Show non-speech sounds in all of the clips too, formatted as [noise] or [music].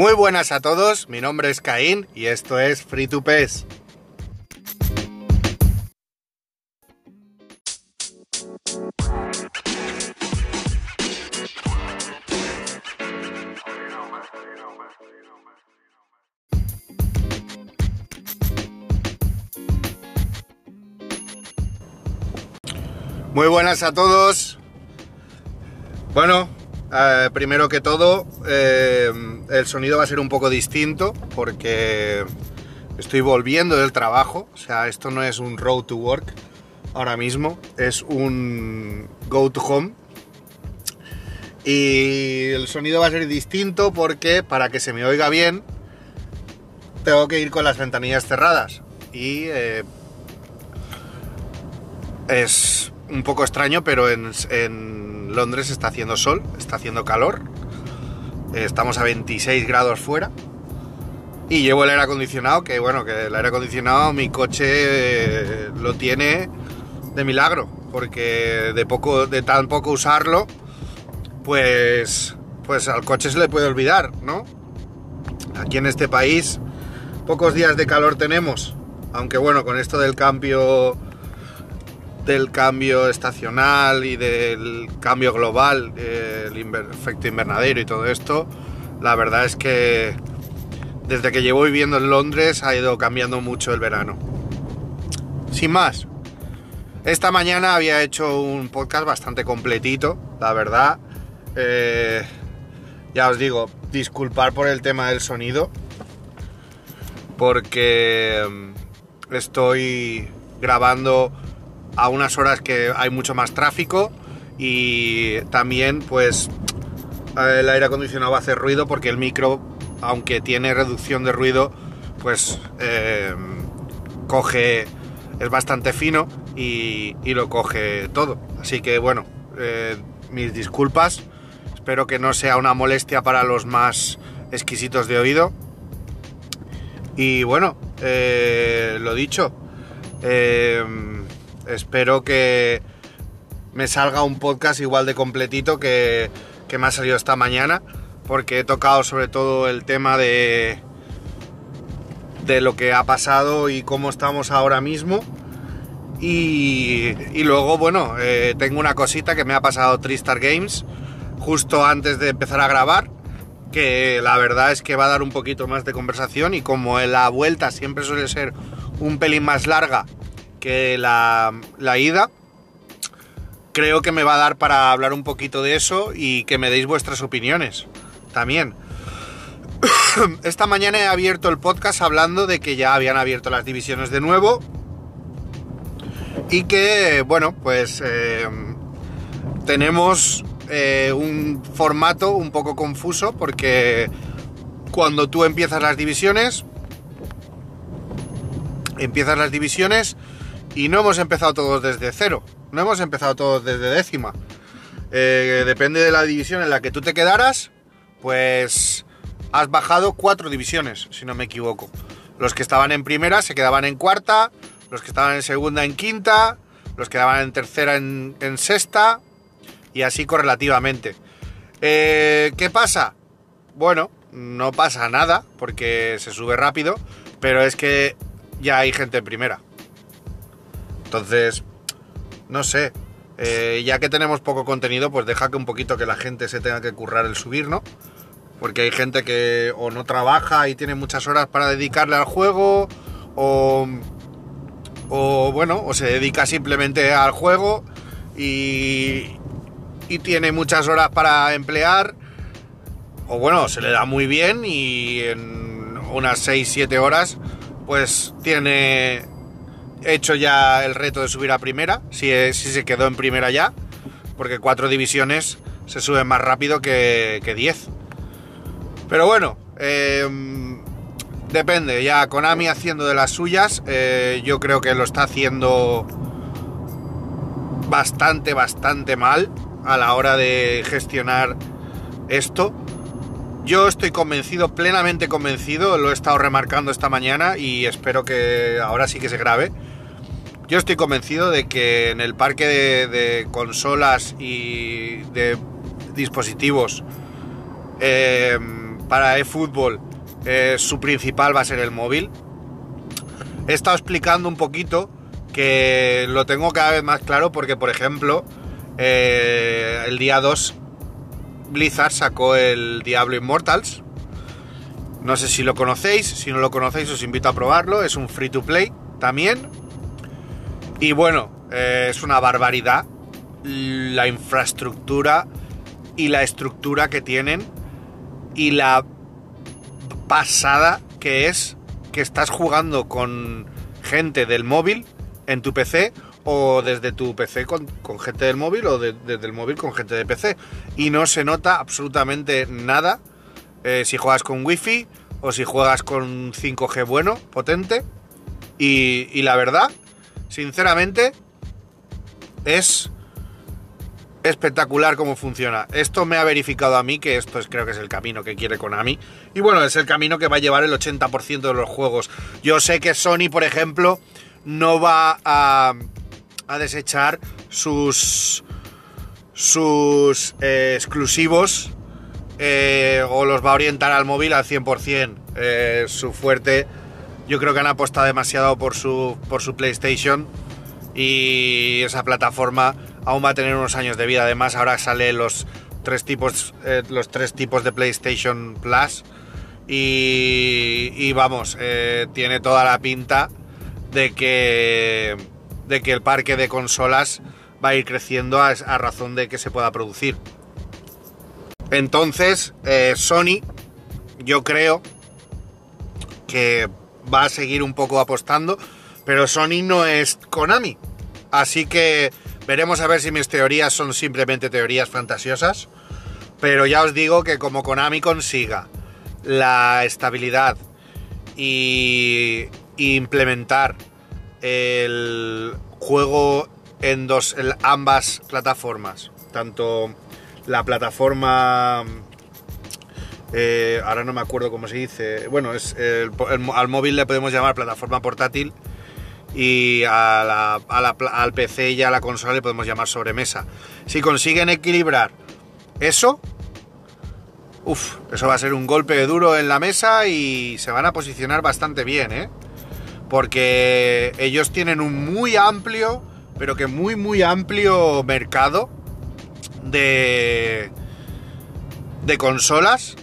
Muy buenas a todos, mi nombre es Caín y esto es Free to Pes. Muy buenas a todos. Bueno, eh, primero que todo, eh, el sonido va a ser un poco distinto porque estoy volviendo del trabajo. O sea, esto no es un road to work ahora mismo, es un go to home. Y el sonido va a ser distinto porque para que se me oiga bien, tengo que ir con las ventanillas cerradas. Y eh, es un poco extraño, pero en, en, Londres está haciendo sol, está haciendo calor. Estamos a 26 grados fuera. Y llevo el aire acondicionado, que bueno, que el aire acondicionado mi coche eh, lo tiene de milagro, porque de poco de tan poco usarlo, pues pues al coche se le puede olvidar, ¿no? Aquí en este país pocos días de calor tenemos, aunque bueno, con esto del cambio del cambio estacional y del cambio global, el efecto invernadero y todo esto, la verdad es que desde que llevo viviendo en Londres ha ido cambiando mucho el verano. Sin más, esta mañana había hecho un podcast bastante completito, la verdad. Eh, ya os digo, disculpar por el tema del sonido, porque mm, estoy grabando a unas horas que hay mucho más tráfico y también pues el aire acondicionado va a hacer ruido porque el micro, aunque tiene reducción de ruido, pues eh, coge, es bastante fino y, y, lo coge todo. Así que bueno, eh, mis disculpas, espero que no sea una molestia para los más exquisitos de oído. Y bueno, eh, lo dicho, espero que me salga un podcast igual de completito que, que, me ha salido esta mañana, porque he tocado sobre todo el tema de, de lo que ha pasado y cómo estamos ahora mismo. Y, luego, bueno, eh, tengo una cosita que me ha pasado Tristar Games justo antes de empezar a grabar, que la verdad es que va a dar un poquito más de conversación y como la vuelta siempre suele ser un pelín más larga que la, la, ida. Creo que me va a dar para hablar un poquito de eso y que me deis vuestras opiniones también. [coughs] Esta mañana he abierto el podcast hablando de que ya habían abierto las divisiones de nuevo y que, bueno, pues eh, tenemos eh, un formato un poco confuso porque cuando tú empiezas las divisiones, empiezas las divisiones y no hemos empezado todos desde cero, no hemos empezado todos desde décima. Eh, depende de la división en la que tú te quedaras, pues has bajado cuatro divisiones, si no me equivoco. Los que estaban en primera se quedaban en cuarta, los que estaban en segunda en quinta, los que estaban en tercera en, en sexta, y así correlativamente. Eh, ¿Qué pasa? Bueno, no pasa nada, porque se sube rápido, pero es que ya hay gente en primera. Entonces, no sé, eh, ya que tenemos poco contenido, pues deja que un poquito que la gente se tenga que currar el subir, ¿no? Porque hay gente que o no trabaja y tiene muchas horas para dedicarle al juego, o, bueno, o se dedica simplemente al juego y, y tiene muchas horas para emplear, o bueno, se le da muy bien y en unas 6-7 horas, pues tiene hecho ya el reto de subir a primera, si, si se quedó en primera ya, porque cuatro divisiones se suben más rápido que 10. Pero bueno, eh, depende, ya Konami haciendo de las suyas, eh, yo creo que lo está haciendo bastante, bastante mal a la hora de gestionar esto. Yo estoy convencido, plenamente convencido, lo he estado remarcando esta mañana y espero que ahora sí que se grabe yo estoy convencido de que en el parque de, consolas y de dispositivos eh, para eFootball eh, su principal va a ser el móvil. He estado explicando un poquito que lo tengo cada vez más claro porque, por ejemplo, eh, el día 2 Blizzard sacó el Diablo Immortals. No sé si lo conocéis, si no lo conocéis os invito a probarlo, es un free to play también. Y bueno, eh, es una barbaridad la infraestructura y la estructura que tienen y la pasada que es que estás jugando con gente del móvil en tu PC o desde tu PC con, gente del móvil o desde el móvil con gente de PC. Y no se nota absolutamente nada eh, si juegas con wifi o si juegas con 5G bueno, potente. Y, la verdad, sinceramente, es espectacular cómo funciona. Esto me ha verificado a mí que esto es, creo que es el camino que quiere Konami. Y bueno, es el camino que va a llevar el 80% de los juegos. Yo sé que Sony, por ejemplo, no va a, a desechar sus, sus eh, exclusivos eh, o los va a orientar al móvil al 100%. Eh, su fuerte, yo creo que han apostado demasiado por su, por su PlayStation y esa plataforma aún va a tener unos años de vida. Además, ahora sale los tres tipos, eh, los tres tipos de PlayStation Plus. Y, vamos, eh, tiene toda la pinta de que, de que el parque de consolas va a ir creciendo a, razón de que se pueda producir. Entonces, eh, Sony, yo creo que va a seguir un poco apostando, pero Sony no es Konami. Así que Veremos a ver si mis teorías son simplemente teorías fantasiosas. Pero ya os digo que como Konami consiga la estabilidad y implementar el juego en dos ambas plataformas, tanto la plataforma eh, ahora no me acuerdo cómo se dice, bueno, es al móvil le podemos llamar plataforma portátil y al PC y a la consola le podemos llamar sobremesa. Si consiguen equilibrar eso, uff, eso va a ser un golpe duro en la mesa y se van a posicionar bastante bien, ¿eh? Porque ellos tienen un muy amplio, pero que muy, muy amplio mercado de, de consolas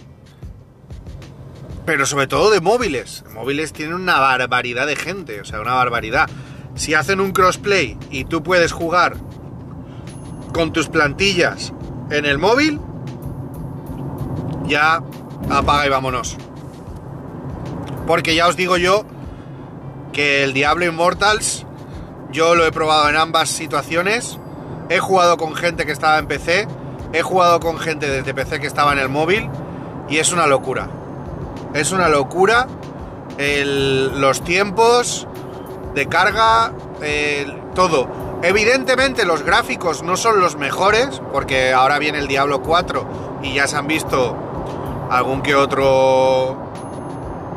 pero sobre todo de móviles. Móviles tienen una barbaridad de gente, o sea, una barbaridad. Si hacen un crossplay y tú puedes jugar con tus plantillas en el móvil, ya apaga y vámonos. Porque ya os digo yo el Diablo Immortals yo lo he probado en ambas situaciones. He jugado con gente que estaba en PC, he jugado con gente desde PC que estaba en el móvil y es una locura. Es una locura los tiempos de carga, todo. Evidentemente los gráficos no son los mejores, porque ahora viene el Diablo 4 y ya se han visto algún que otro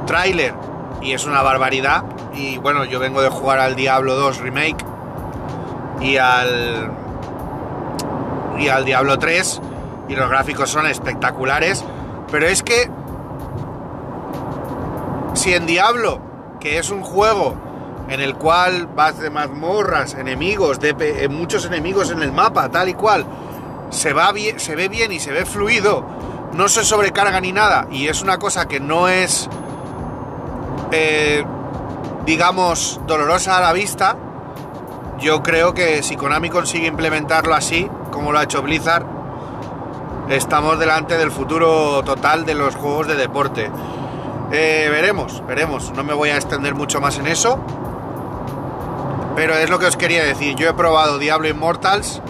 tráiler y es una barbaridad. Y bueno, yo vengo de jugar al Diablo 2 Remake y al y al Diablo 3 y los gráficos son espectaculares, pero es que si en Diablo, que es un juego en el cual vas de mazmorras, enemigos, de, eh, muchos enemigos en el mapa, tal y cual, se, va bien, se ve bien y se ve fluido, no se sobrecarga ni nada, y es una cosa que no es, eh, digamos, dolorosa a la vista, yo creo que si Konami consigue implementarlo así, como lo ha hecho Blizzard, estamos delante del futuro total de los juegos de deporte. Eh, veremos, veremos. No me voy a extender mucho más en eso. Pero es lo que os quería decir. Yo he probado Diablo Immortals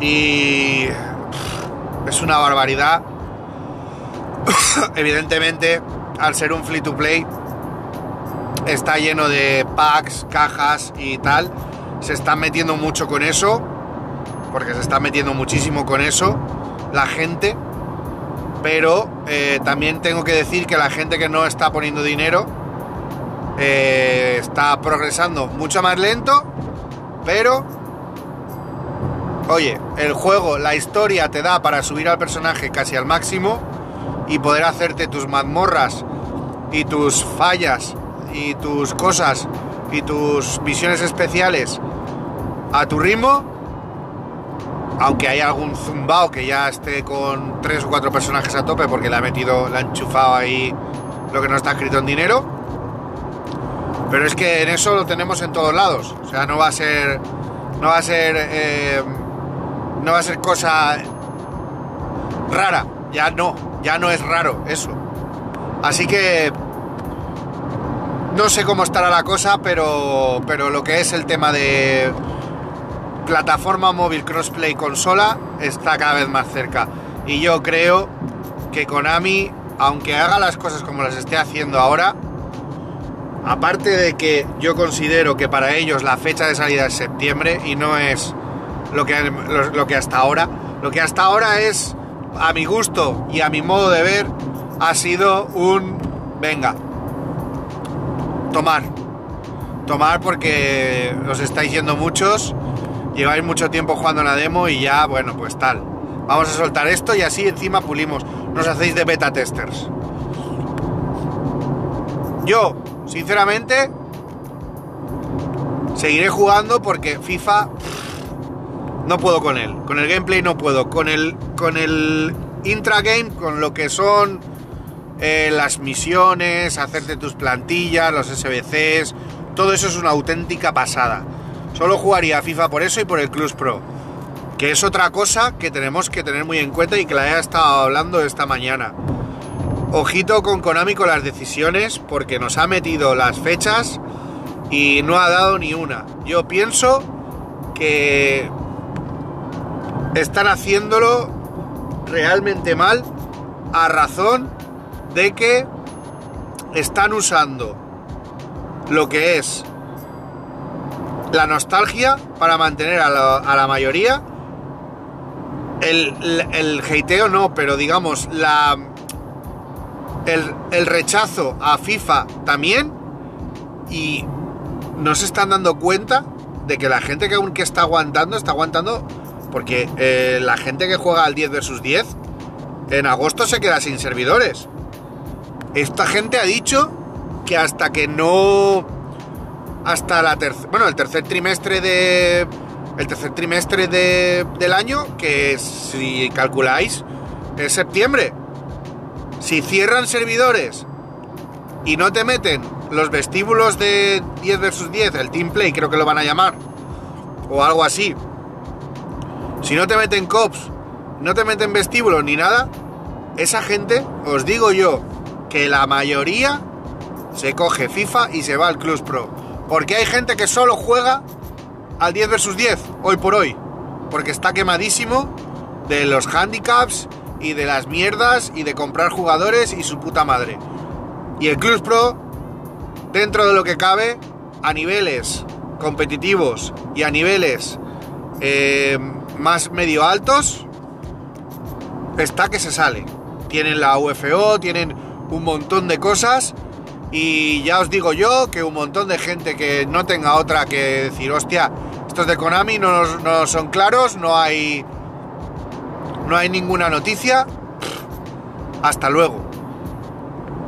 y es una barbaridad. [coughs] Evidentemente, al ser un free to play, está lleno de packs, cajas y tal. Se están metiendo mucho con eso, porque se está metiendo muchísimo con eso la gente pero eh, también tengo que decir que la gente que no está poniendo dinero eh, está progresando mucho más lento, pero oye, el juego, la historia te da para subir al personaje casi al máximo y poder hacerte tus mazmorras y tus fallas y tus cosas y tus misiones especiales a tu ritmo, aunque hay algún zumbao que ya esté con tres o cuatro personajes a tope porque le ha metido, le ha enchufado ahí lo que no está escrito en dinero. Pero es que en eso lo tenemos en todos lados. O sea, no va a ser. No va a ser. eh, no va a ser cosa rara. Ya no. Ya no es raro eso. Así que. No sé cómo estará la cosa, pero. Pero lo que es el tema de. Plataforma móvil crossplay consola está cada vez más cerca. Y yo creo que Konami, aunque haga las cosas como las esté haciendo ahora, aparte de que yo considero que para ellos la fecha de salida es septiembre y no es lo que, lo, lo que hasta ahora, lo que hasta ahora es, a mi gusto y a mi modo de ver, ha sido un venga, tomar, tomar porque os estáis yendo muchos, lleváis mucho tiempo jugando en la demo y ya, bueno, pues tal. Vamos a soltar esto y así encima pulimos. Nos hacéis de beta testers. Yo, sinceramente, seguiré jugando porque FIFA no puedo con él. Con el gameplay no puedo. Con el, con el intragame, con lo que son eh, las misiones, hacerte tus plantillas, los SBCs, todo eso es una auténtica pasada. Solo jugaría a FIFA por eso y por el Club Pro. Que es otra cosa que tenemos que tener muy en cuenta y que la he estado hablando esta mañana. Ojito con Konami con las decisiones porque nos ha metido las fechas y no ha dado ni una. Yo pienso que están haciéndolo realmente mal a razón de que están usando lo que es la nostalgia para mantener a la, mayoría. El, el, el no, pero digamos, la, el, el, rechazo a FIFA también. Y no se están dando cuenta de que la gente que aún que está aguantando, está aguantando. Porque eh, la gente que juega al 10 versus 10, en agosto se queda sin servidores. Esta gente ha dicho que hasta que no hasta la tercera, bueno, el tercer trimestre de el tercer trimestre de, del año, que si calculáis es septiembre. Si cierran servidores y no te meten los vestíbulos de 10 versus 10, el team play creo que lo van a llamar o algo así. Si no te meten cops, no te meten vestíbulos ni nada, esa gente, os digo yo, que la mayoría se coge FIFA y se va al Club Pro. Porque hay gente que solo juega al 10 versus 10, hoy por hoy. Porque está quemadísimo de los handicaps y de las mierdas y de comprar jugadores y su puta madre. Y el Club Pro, dentro de lo que cabe, a niveles competitivos y a niveles eh, más medio altos, está que se sale. Tienen la UFO, tienen un montón de cosas y ya os digo yo que un montón de gente que no tenga otra que decir, hostia, estos de Konami no, no son claros, no hay. No hay ninguna noticia. Hasta luego.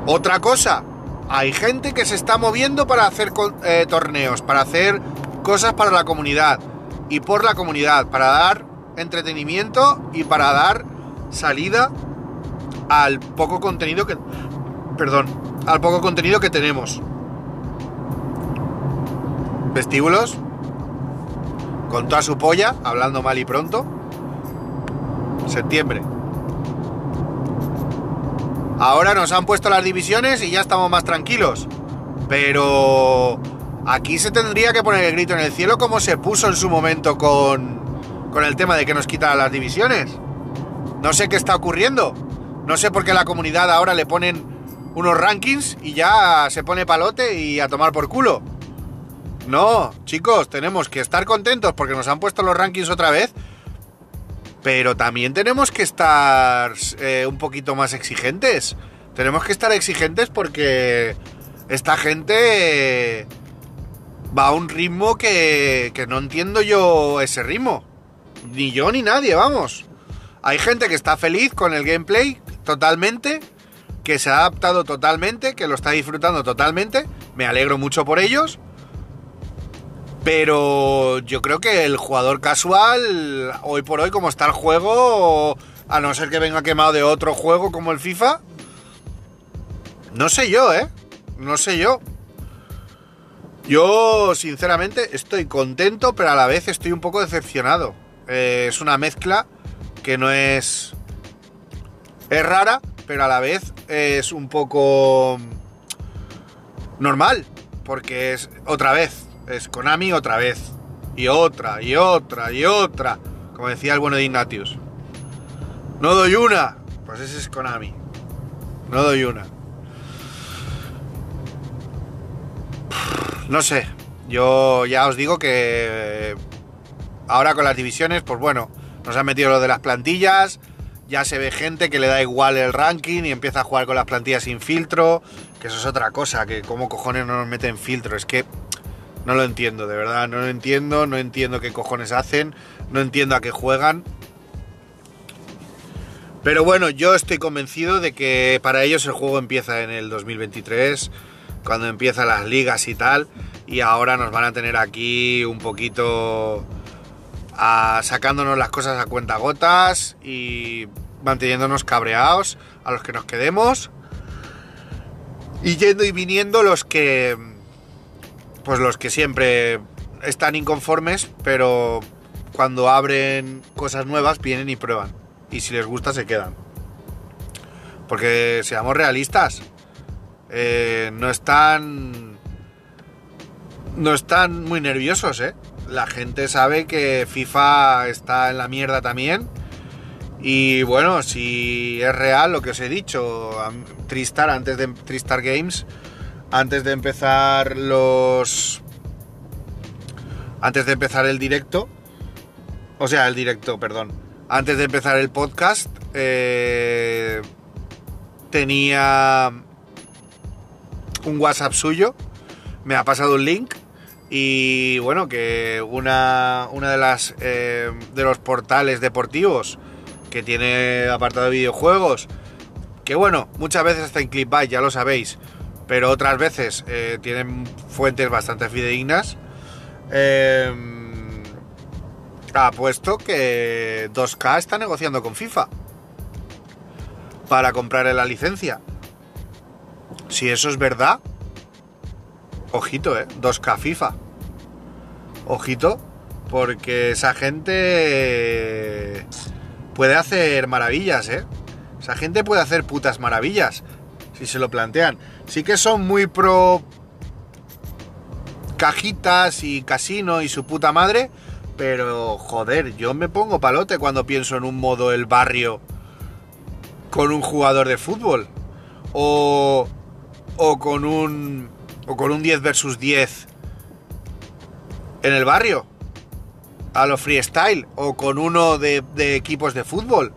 Otra cosa, hay gente que se está moviendo para hacer eh, torneos, para hacer cosas para la comunidad y por la comunidad, para dar entretenimiento y para dar salida al poco contenido que. Perdón, al poco contenido que tenemos. Vestíbulos. Con toda su polla, hablando mal y pronto. Septiembre. Ahora nos han puesto las divisiones y ya estamos más tranquilos. Pero aquí se tendría que poner el grito en el cielo como se puso en su momento con, con el tema de que nos quitaran las divisiones. No sé qué está ocurriendo. No sé por qué la comunidad ahora le ponen unos rankings y ya se pone palote y a tomar por culo. No, chicos, tenemos que estar contentos porque nos han puesto los rankings otra vez. Pero también tenemos que estar eh, un poquito más exigentes. Tenemos que estar exigentes porque esta gente eh, va a un ritmo que, que no entiendo yo ese ritmo. Ni yo ni nadie, vamos. Hay gente que está feliz con el gameplay totalmente, que se ha adaptado totalmente, que lo está disfrutando totalmente. Me alegro mucho por ellos. Pero yo creo que el jugador casual, hoy por hoy, como está el juego, a no ser que venga quemado de otro juego como el FIFA, no sé yo, ¿eh? No sé yo. Yo, sinceramente, estoy contento, pero a la vez estoy un poco decepcionado. Eh, es una mezcla que no es... Es rara, pero a la vez es un poco normal, porque es otra vez, es Konami otra vez, y otra, y otra, y otra, como decía el bueno de Ignatius. No doy una, pues ese es Konami. No doy una. No sé, yo ya os digo que ahora con las divisiones, pues bueno, nos han metido lo de las plantillas, ya se ve gente que le da igual el ranking y empieza a jugar con las plantillas sin filtro, que eso es otra cosa, que como cojones no nos meten filtro, es que no lo entiendo, de verdad, no lo entiendo, no entiendo qué cojones hacen, no entiendo a qué juegan. Pero bueno, yo estoy convencido de que para ellos el juego empieza en el 2023, cuando empiezan las ligas y tal, y ahora nos van a tener aquí un poquito sacándonos las cosas a cuenta gotas y manteniéndonos cabreados a los que nos quedemos. Y yendo y viniendo los que pues los que siempre están inconformes pero cuando abren cosas nuevas vienen y prueban. Y si les gusta se quedan. Porque seamos realistas eh, no están no están muy nerviosos eh la gente sabe que FIFA está en la mierda también. Y bueno, si es real lo que os he dicho, Tristar, antes de Tristar Games, antes de empezar los. Antes de empezar el directo, o sea, el directo, perdón. Antes de empezar el podcast, eh, tenía un WhatsApp suyo, me ha pasado un link y bueno, que una, una de las eh, de los portales deportivos que tiene apartado de videojuegos, que bueno, muchas veces está en Clipbait, ya lo sabéis, pero otras veces eh, tienen fuentes bastante fidedignas. Eh, ha puesto que 2K está negociando con FIFA para comprarle la licencia. Si eso es verdad, Ojito, ¿eh? 2K FIFA. Ojito, porque esa gente puede hacer maravillas, ¿eh? Esa gente puede hacer putas maravillas, si se lo plantean. Sí que son muy pro cajitas y casino y su puta madre, pero joder, yo me pongo palote cuando pienso en un modo el barrio con un jugador de fútbol. O, o con un o con un 10 versus 10 en el barrio, a lo freestyle, o con uno de, equipos de fútbol,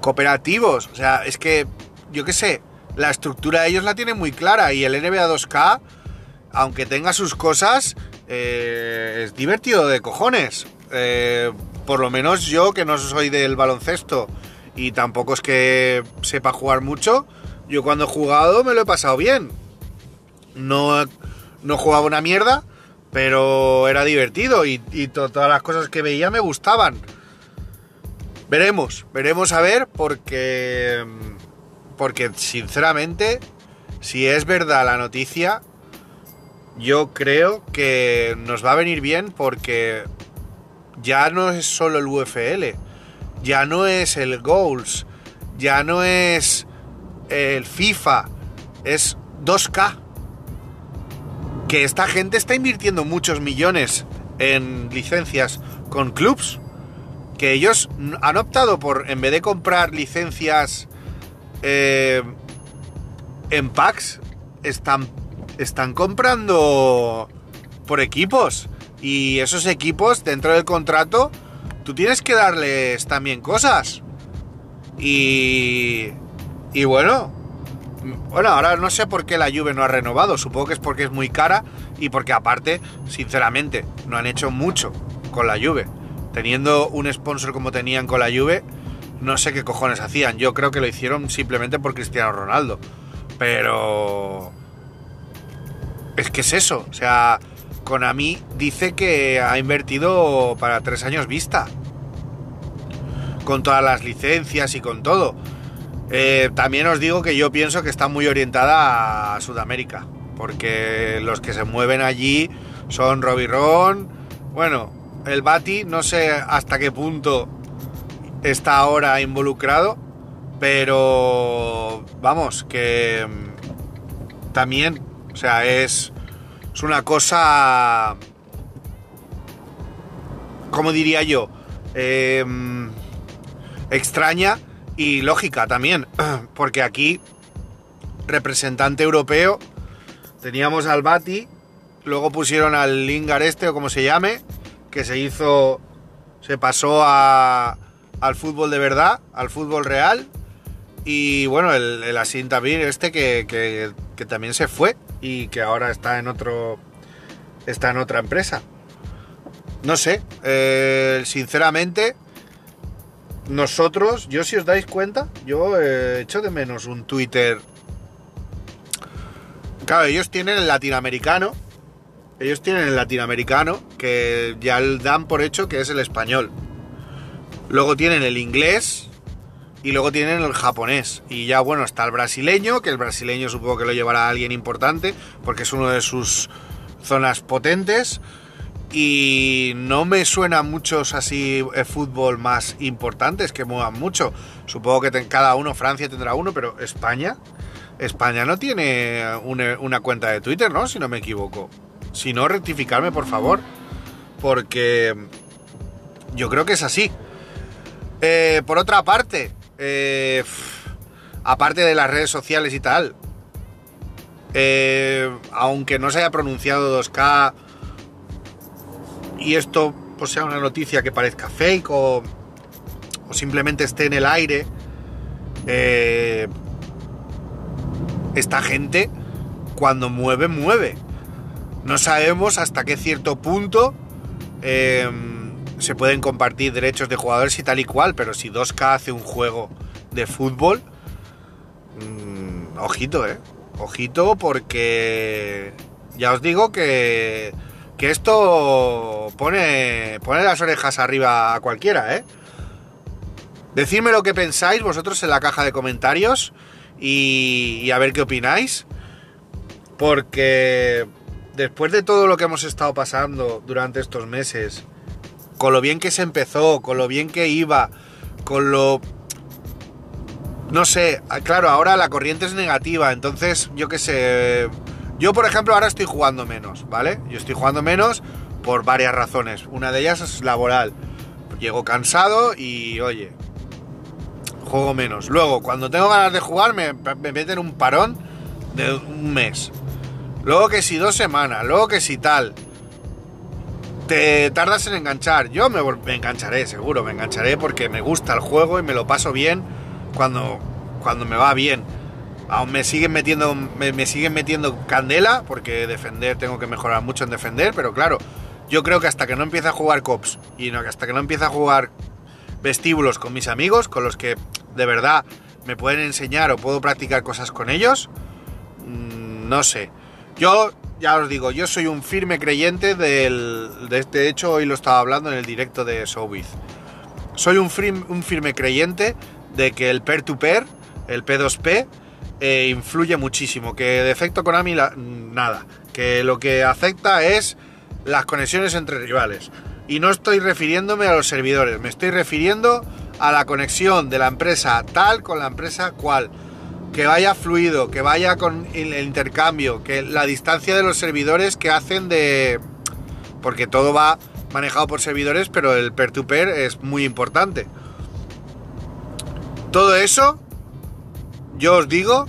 cooperativos, o sea, es que, yo qué sé, la estructura de ellos la tienen muy clara. Y el NBA 2K, aunque tenga sus cosas, eh, es divertido de cojones. Eh, por lo menos yo, que no soy del baloncesto y tampoco es que sepa jugar mucho, yo cuando he jugado me lo he pasado bien. No, no jugaba una mierda, pero era divertido y, todas las cosas que veía me gustaban. Veremos, veremos a ver porque porque sinceramente si es verdad la noticia yo creo que nos va a venir bien porque ya no es solo el UFL, ya no es el Goals, ya no es el FIFA, es 2K. Que esta gente está invirtiendo muchos millones en licencias con clubs. Que ellos han optado por, en vez de comprar licencias eh, en packs, están, están comprando por equipos. Y esos equipos, dentro del contrato, tú tienes que darles también cosas. Y y bueno, bueno, ahora no sé por qué la Juve no ha renovado, supongo que es porque es muy cara y porque aparte, sinceramente, no han hecho mucho con la Juve. Teniendo un sponsor como tenían con la Juve, no sé qué cojones hacían. Yo creo que lo hicieron simplemente por Cristiano Ronaldo. Pero... Es que es eso. O sea, Konami dice que ha invertido para tres años vista. Con todas las licencias y con todo. Eh, también os digo que yo pienso que está muy orientada a Sudamérica. Porque los que se mueven allí son Robbie Ron. Bueno, el Bati no sé hasta qué punto está ahora involucrado. Pero vamos, que mm, también, o sea, es, una cosa, como diría yo, eh, extraña y lógica también, [clears throat] porque aquí, representante europeo, teníamos al Bati, luego pusieron al Lingar este o como se llame, que se hizo, se pasó al fútbol de verdad, al fútbol real, y bueno, el, el este que, que, que, también se fue y que ahora está en otro. está en otra empresa. No sé. Eh, sinceramente. Nosotros, yo si os dais cuenta, yo he hecho de menos un Twitter. Claro, ellos tienen el latinoamericano. Ellos tienen el latinoamericano, que ya dan por hecho que es el español. Luego tienen el inglés, y luego tienen el japonés. Y ya bueno, está el brasileño, que el brasileño supongo que lo llevará alguien importante, porque es uno de sus zonas potentes. Y no me suenan muchos así de fútbol más importantes que muevan mucho. Supongo que cada uno, Francia tendrá uno, pero España, España no tiene una, una cuenta de Twitter, ¿no? Si no me equivoco. Si no, rectificarme, por favor. Porque yo creo que es así. Eh, por otra parte, eh, aparte de las redes sociales y tal, eh, aunque no se haya pronunciado 2K y esto pues sea una noticia que parezca fake o, simplemente esté en el aire, eh, esta gente cuando mueve, mueve. No sabemos hasta qué cierto punto se pueden compartir derechos de jugadores y tal y cual, pero si 2K hace un juego de fútbol, mmm, ojito, ¿eh? Ojito porque ya os digo que, que esto pone, pone las orejas arriba a cualquiera, ¿eh? Decidme lo que pensáis vosotros en la caja de comentarios y, y a ver qué opináis. Porque después de todo lo que hemos estado pasando durante estos meses, con lo bien que se empezó, con lo bien que iba, con lo... No sé, claro, ahora la corriente es negativa, entonces yo qué sé... Yo, por ejemplo, ahora estoy jugando menos, ¿vale? Yo estoy jugando menos por varias razones. Una de ellas es laboral. Llego cansado y, oye, juego menos. Luego, cuando tengo ganas de jugar, me, me meten un parón de un mes. Luego que si dos semanas, luego que si tal te tardas en enganchar. Yo me, engancharé, seguro, me engancharé porque me gusta el juego y me lo paso bien cuando, cuando me va bien. Aún me siguen metiendo, me, siguen metiendo candela porque defender tengo que mejorar mucho en defender, pero claro, yo creo que hasta que no empiece a jugar cops y no, hasta que no empiece a jugar vestíbulos con mis amigos, con los que de verdad me pueden enseñar o puedo practicar cosas con ellos, mm, no sé. Yo ya os digo, yo soy un firme creyente del. De este hecho, hoy lo estaba hablando en el directo de Showbiz. Soy un firme, un firme creyente de que el peer-to-peer, el P2P, eh, influye muchísimo. Que de efecto Konami, nada. Que lo que afecta es las conexiones entre rivales. Y no estoy refiriéndome a los servidores, me estoy refiriendo a la conexión de la empresa tal con la empresa cual que vaya fluido, que vaya con el intercambio, que la distancia de los servidores que hacen de... Porque todo va manejado por servidores, pero el peer-to-peer es muy importante. Todo eso, yo os digo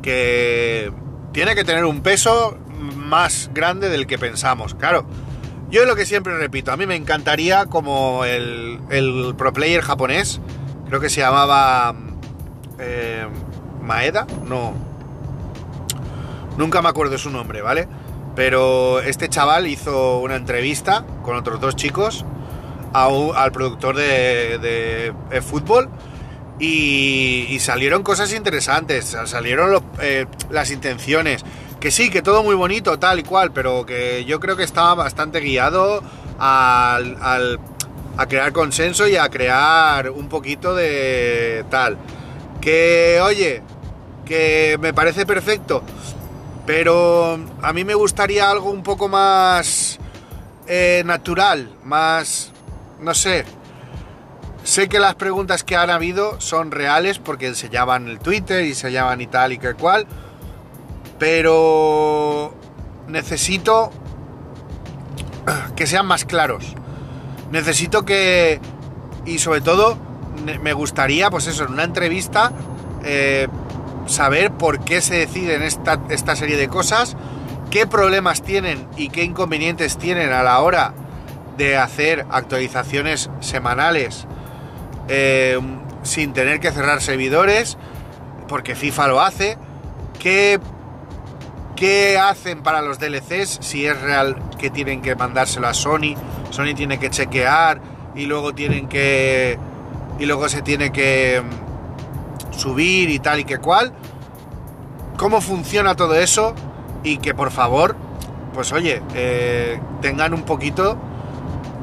que tiene que tener un peso más grande del que pensamos. Claro, yo lo que siempre repito, a mí me encantaría como el, el pro player japonés, creo que se llamaba... Eh, Maeda, no. Nunca me acuerdo su nombre, ¿vale? Pero este chaval hizo una entrevista con otros dos chicos al productor de, fútbol y, salieron cosas interesantes, salieron eh, las intenciones. Que sí, que todo muy bonito, tal y cual, pero que yo creo que estaba bastante guiado al, a crear consenso y a crear un poquito de tal. Que, oye, que me parece perfecto, pero a mí me gustaría algo un poco más eh, natural, más, no sé, Sé que las preguntas que han habido son reales porque se llaman el Twitter y se llaman y tal y que cual, pero necesito que sean más claros. Necesito que, y sobre todo, me gustaría, pues eso, en una entrevista, eh, saber por qué se deciden esta, esta serie de cosas, qué problemas tienen y qué inconvenientes tienen a la hora de hacer actualizaciones semanales eh, sin tener que cerrar servidores, porque FIFA lo hace. ¿Qué, ¿Qué hacen para los DLCs? Si es real que tienen que mandárselo a Sony, Sony tiene que chequear y luego tienen que. y luego se tiene que mm, subir y tal y que cual. ¿Cómo funciona todo eso? Y que por favor, pues oye, eh, tengan un poquito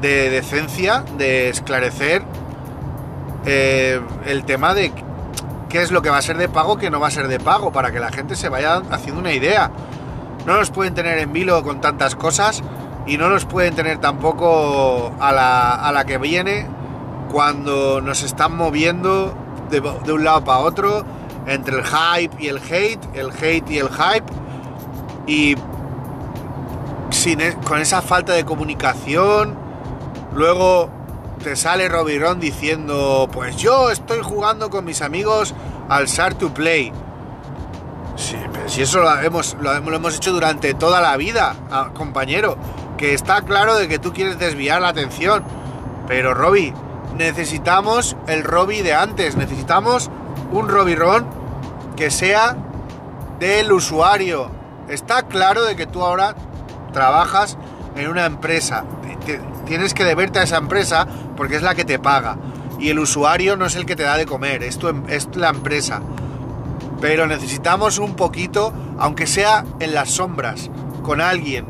de decencia de esclarecer eh, el tema de qué es lo que va a ser de pago, qué no va a ser de pago, para que la gente se vaya haciendo una idea. No nos pueden tener en vilo con tantas cosas y no nos pueden tener tampoco a la, a la que viene cuando nos están moviendo de, un lado para otro entre el hype y el hate, el hate y el hype y sin, e, con esa falta de comunicación, luego te sale Robirón diciendo, pues yo estoy jugando con mis amigos al Start to Play. Sí, si eso lo hemos, lo, hemos hecho durante toda la vida, ah, compañero. Que está claro de que tú quieres desviar la atención. Pero Robbie, necesitamos el Robbie de antes. Necesitamos un Robirón que sea del usuario. Está claro de que tú ahora trabajas en una empresa. Tienes que deberte a esa empresa porque es la que te paga. Y el usuario no es el que te da de comer, es, em, es la empresa. Pero necesitamos un poquito, aunque sea en las sombras, con alguien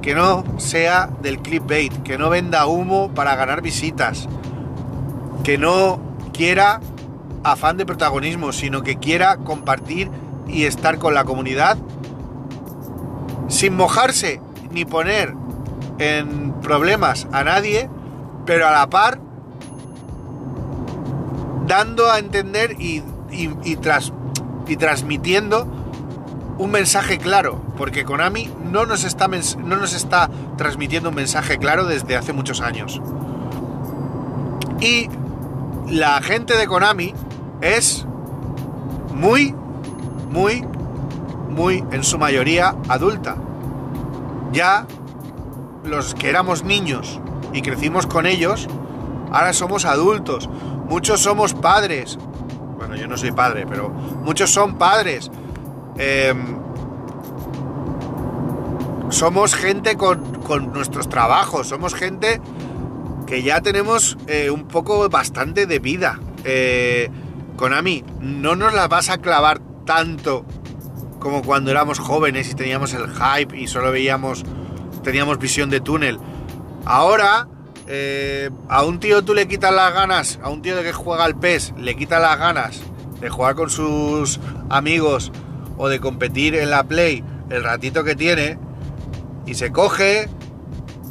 que no sea del clickbait, que no venda humo para ganar visitas, que no quiera afán de protagonismo, sino que quiera compartir y estar con la comunidad sin mojarse ni poner en problemas a nadie, pero a la par dando a entender y, y, tras, y transmitiendo un mensaje claro, porque Konami no nos, está, no nos está transmitiendo un mensaje claro desde hace muchos años. Y la gente de Konami es muy, muy, muy, en su mayoría, adulta. Ya los que éramos niños y crecimos con ellos, ahora somos adultos. Muchos somos padres. Bueno, yo no soy padre, pero muchos son padres. Em, somos gente con, nuestros trabajos, somos gente que ya tenemos eh, un poco bastante de vida. Eh, Konami, no nos la vas a clavar tanto como cuando éramos jóvenes y teníamos el hype y solo veíamos, teníamos visión de túnel. Ahora, eh, a un tío tú le quitas las ganas, a un tío que juega al PES, le quitas las ganas de jugar con sus amigos o de competir en la Play el ratito que tiene y se coge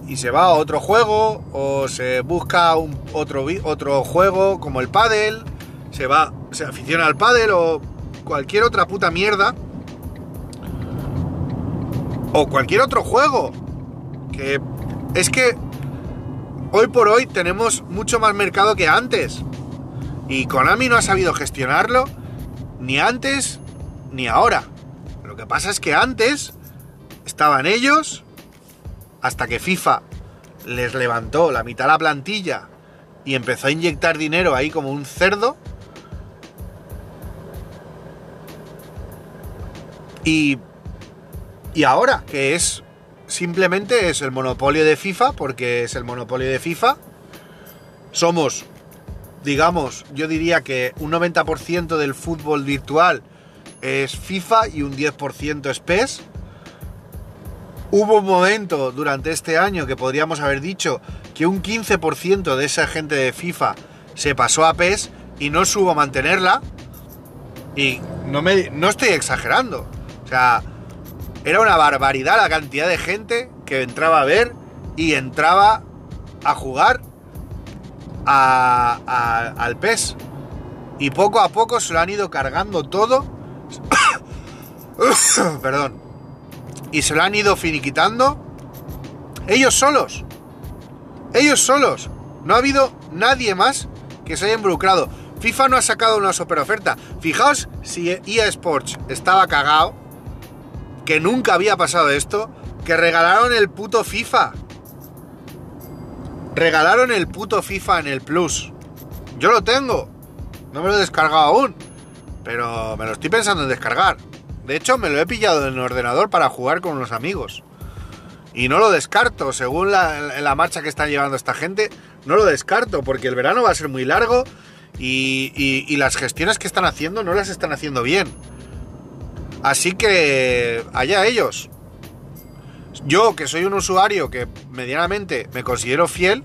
y se va a otro juego o se busca un, otro, otro juego como el paddle, se va, se aficiona al paddle o cualquier otra puta mierda o cualquier otro juego que es que hoy por hoy tenemos mucho más mercado que antes. Y Konami no ha sabido gestionarlo ni antes ni ahora. Lo que pasa es que antes estaban ellos hasta que FIFA les levantó la mitad de la plantilla y empezó a inyectar dinero ahí como un cerdo. Y, y ahora, que es simplemente es el monopolio de FIFA, porque es el monopolio de FIFA. Somos digamos, yo diría que un 90% del fútbol virtual es FIFA y un 10% es PES. Hubo un momento durante este año que podríamos haber dicho que un 15% de esa gente de FIFA se pasó a PES y no supo mantenerla. Y no, me, no estoy exagerando. O sea, era una barbaridad la cantidad de gente que entraba a ver y entraba a jugar al PES. Y poco a poco se lo han ido cargando todo. [coughs] Perdón. Y se lo han ido finiquitando. Ellos solos. Ellos solos. No ha habido nadie más que se haya involucrado. FIFA no ha sacado una super oferta. Fijaos si EA Sports estaba cagado. Que nunca había pasado esto. Que regalaron el puto FIFA. Regalaron el puto FIFA en el Plus. Yo lo tengo. No me lo he descargado aún. Pero me lo estoy pensando en descargar. De hecho, me lo he pillado en el ordenador para jugar con unos amigos. Y no lo descarto, según la, marcha que están llevando esta gente, no lo descarto, porque el verano va a ser muy largo y las gestiones que están haciendo no las están haciendo bien. Así que allá ellos. Yo, que soy un usuario que medianamente me considero fiel,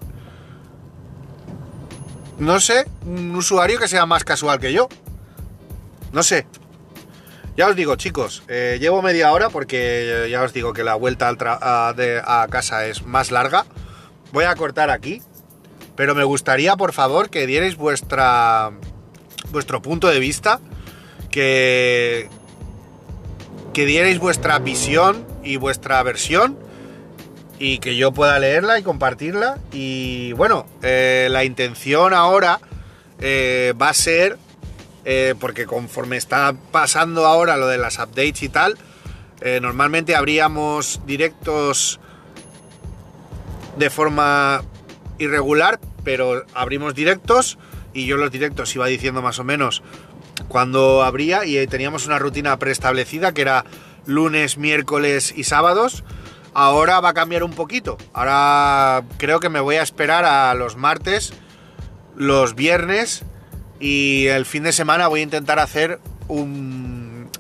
no sé, un usuario que sea más casual que yo. No sé. Ya os digo, chicos, eh, llevo media hora porque ya os digo que la vuelta a, casa es más larga. Voy a cortar aquí, pero me gustaría, por favor, que dierais vuestra vuestro punto de vista, que que dierais vuestra visión y vuestra versión y que yo pueda leerla y compartirla. Y bueno, eh, la intención ahora eh, va a ser, eh, porque conforme está pasando ahora lo de las updates y tal, normalmente habríamos directos de forma irregular, pero abrimos directos y yo los directos iba diciendo más o menos cuando habría y teníamos una rutina preestablecida que era lunes, miércoles y sábados Ahora va a cambiar un poquito. Ahora creo que me voy a esperar a los martes, los viernes y el fin de semana voy a intentar hacer un...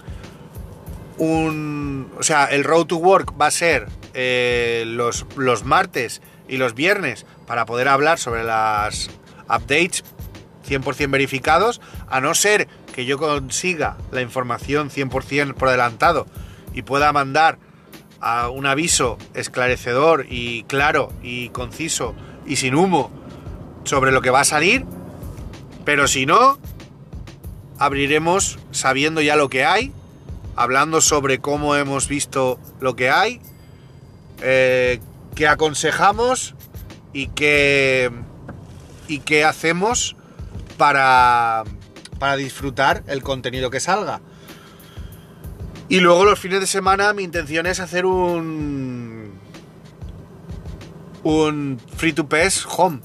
un o sea, el road to work va a ser eh, los, los martes y los viernes para poder hablar sobre las updates 100% verificados, a no ser que yo consiga la información 100% por adelantado y pueda mandar a un aviso esclarecedor y claro y conciso y sin humo sobre lo que va a salir, pero si no, abriremos sabiendo ya lo que hay, hablando sobre cómo hemos visto lo que hay, eh, qué aconsejamos y qué, y qué hacemos para, para disfrutar el contenido que salga. Y luego los fines de semana mi intención es hacer un... Un free to pass home.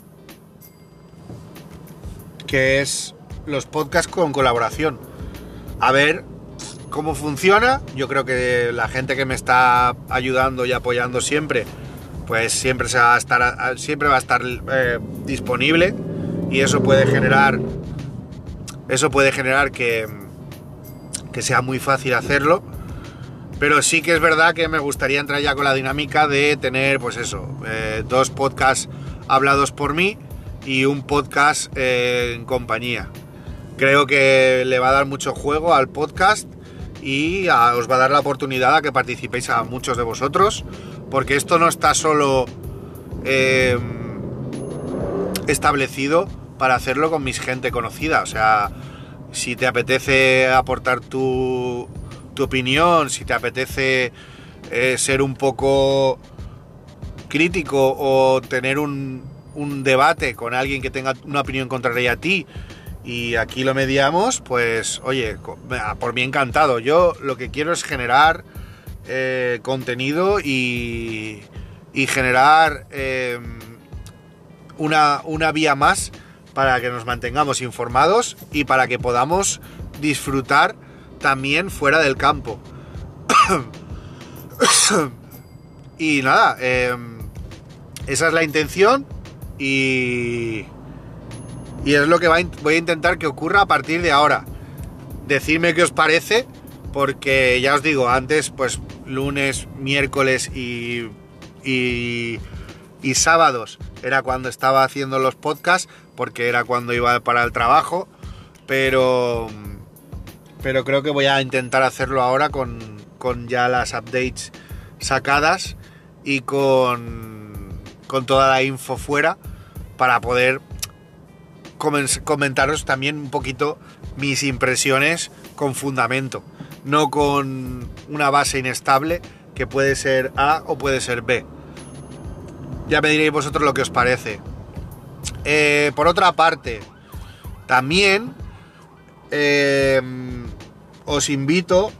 Que es los podcasts con colaboración. A ver cómo funciona. Yo creo que la gente que me está ayudando y apoyando siempre, pues siempre se va a estar, siempre va a estar eh, disponible. Y eso puede generar. Eso puede generar que, que sea muy fácil hacerlo. Pero sí que es verdad que me gustaría entrar ya con la dinámica de tener, pues eso, eh, dos podcasts hablados por mí y un podcast eh, en compañía. Creo que le va a dar mucho juego al podcast y os va a dar la oportunidad a que participéis a muchos de vosotros, porque esto no está solo eh, establecido para hacerlo con mis gente conocida. O sea, si te apetece aportar tu, tu opinión, si te apetece eh, ser un poco crítico o tener un, un, debate con alguien que tenga una opinión contraria a ti y aquí lo mediamos, pues oye, por mí encantado. Yo lo que quiero es generar eh, contenido y, y generar em, una, una vía más para que nos mantengamos informados y para que podamos disfrutar también fuera del campo. [coughs] y nada, em, esa es la intención y, Y es lo que voy a intentar que ocurra a partir de ahora. Decidme qué os parece, porque ya os digo, antes, pues lunes, miércoles y, y sábados era cuando estaba haciendo los podcasts, porque era cuando iba para el trabajo, pero, pero creo que voy a intentar hacerlo ahora con, con ya las updates sacadas y con, con toda la info fuera para poder comentaros también un poquito mis impresiones con fundamento, no con una base inestable que puede ser A o puede ser B. Ya me diréis vosotros lo que os parece. Eh, por otra parte, también eh, os invito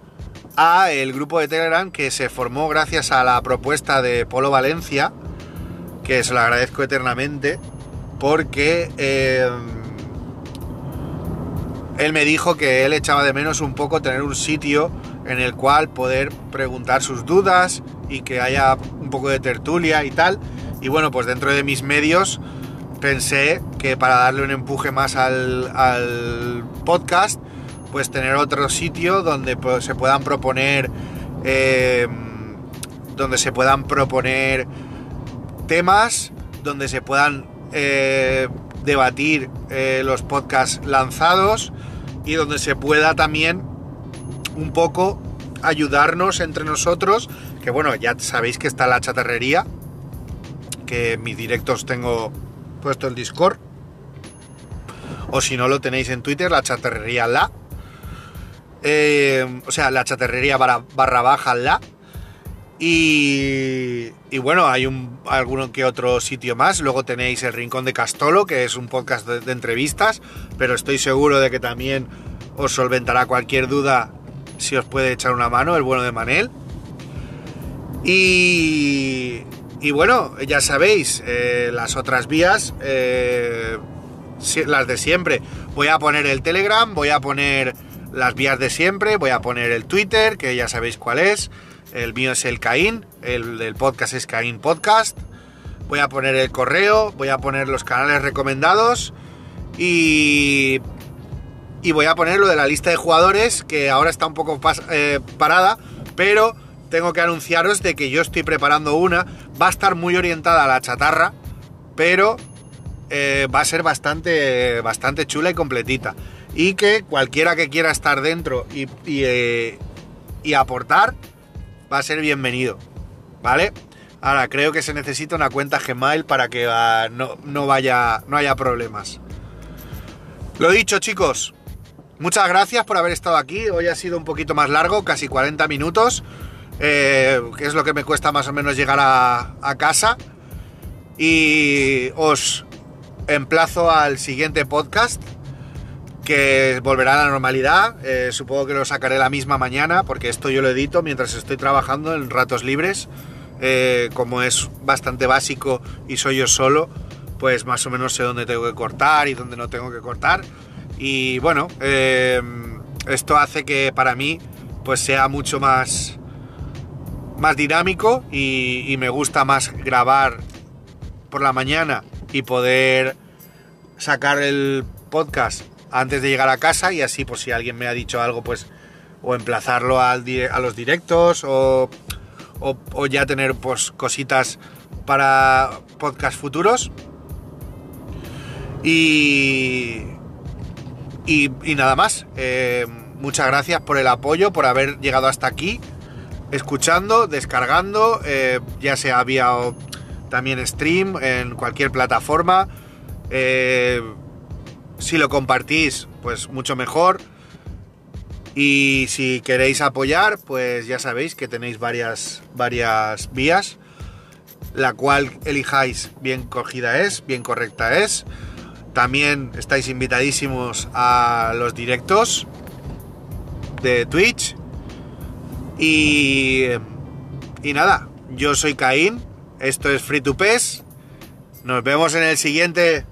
a el grupo de Telegram que se formó gracias a la propuesta de Polo Valencia, que se lo agradezco eternamente, porque eh, él me dijo que él echaba de menos un poco tener un sitio en el cual poder preguntar sus dudas y que haya un poco de tertulia y tal. Y bueno, pues dentro de mis medios pensé que para darle un empuje más al, podcast, pues tener otro sitio donde se puedan proponer eh, donde se puedan proponer temas, donde se puedan eh, debatir eh, los podcasts lanzados y donde se pueda también un poco ayudarnos entre nosotros, que bueno, ya sabéis que está la chatarrería, que mis directos tengo puesto el Discord. O si no lo tenéis en Twitter, la chatarrería la. Eh, o sea, la chatarrería barra, baja la. Y, y, bueno, hay un, alguno que otro sitio más. Luego tenéis el Rincón de Castolo, que es un podcast de, entrevistas, pero estoy seguro de que también os solventará cualquier duda si os puede echar una mano, el bueno de Manel. Y, y bueno, ya sabéis, eh, las otras vías, eh, las de siempre. Voy a poner el Telegram, voy a poner las vías de siempre, voy a poner el Twitter, que ya sabéis cuál es. El mío es el Caín, el del podcast es Caín Podcast. Voy a poner el correo, voy a poner los canales recomendados y, y voy a poner lo de la lista de jugadores, que ahora está un poco eh, parada, pero tengo que anunciaros de que yo estoy preparando una. Va a estar muy orientada a la chatarra, pero eh, va a ser bastante, bastante chula y completita. Y que cualquiera que quiera estar dentro y, eh, aportar, va a ser bienvenido. ¿Vale? Ahora, creo que se necesita una cuenta Gmail para que ah, no, no, vaya, no haya problemas. Lo dicho, chicos. Muchas gracias por haber estado aquí. Hoy ha sido un poquito más largo, casi 40 minutos. Eh, es lo que me cuesta más o menos llegar a, casa. Y os emplazo al siguiente podcast, que volverá a la normalidad. Eh, supongo que lo sacaré la misma mañana, porque esto yo lo edito mientras estoy trabajando en ratos libres. Eh, como es bastante básico y soy yo solo, pues más o menos sé dónde tengo que cortar y dónde no tengo que cortar. Y bueno, esto hace que para mí pues sea mucho más más dinámico y, me gusta más grabar por la mañana y poder sacar el podcast antes de llegar a casa y así pues si alguien me ha dicho algo pues o emplazarlo a los directos o, o, ya tener pues cositas para podcast futuros. Y, y, nada más. Eh, muchas gracias por el apoyo por haber llegado hasta aquí escuchando, descargando, eh, ya sea vía también stream, en cualquier plataforma. Eh, si lo compartís, pues mucho mejor. Y si queréis apoyar, pues ya sabéis que tenéis varias, varias vías. La cual elijáis bien cogida es, bien correcta es. También estáis invitadísimos a los directos de Twitch y, y nada, yo soy Caín, esto es Free to Pes. Nos vemos en el siguiente.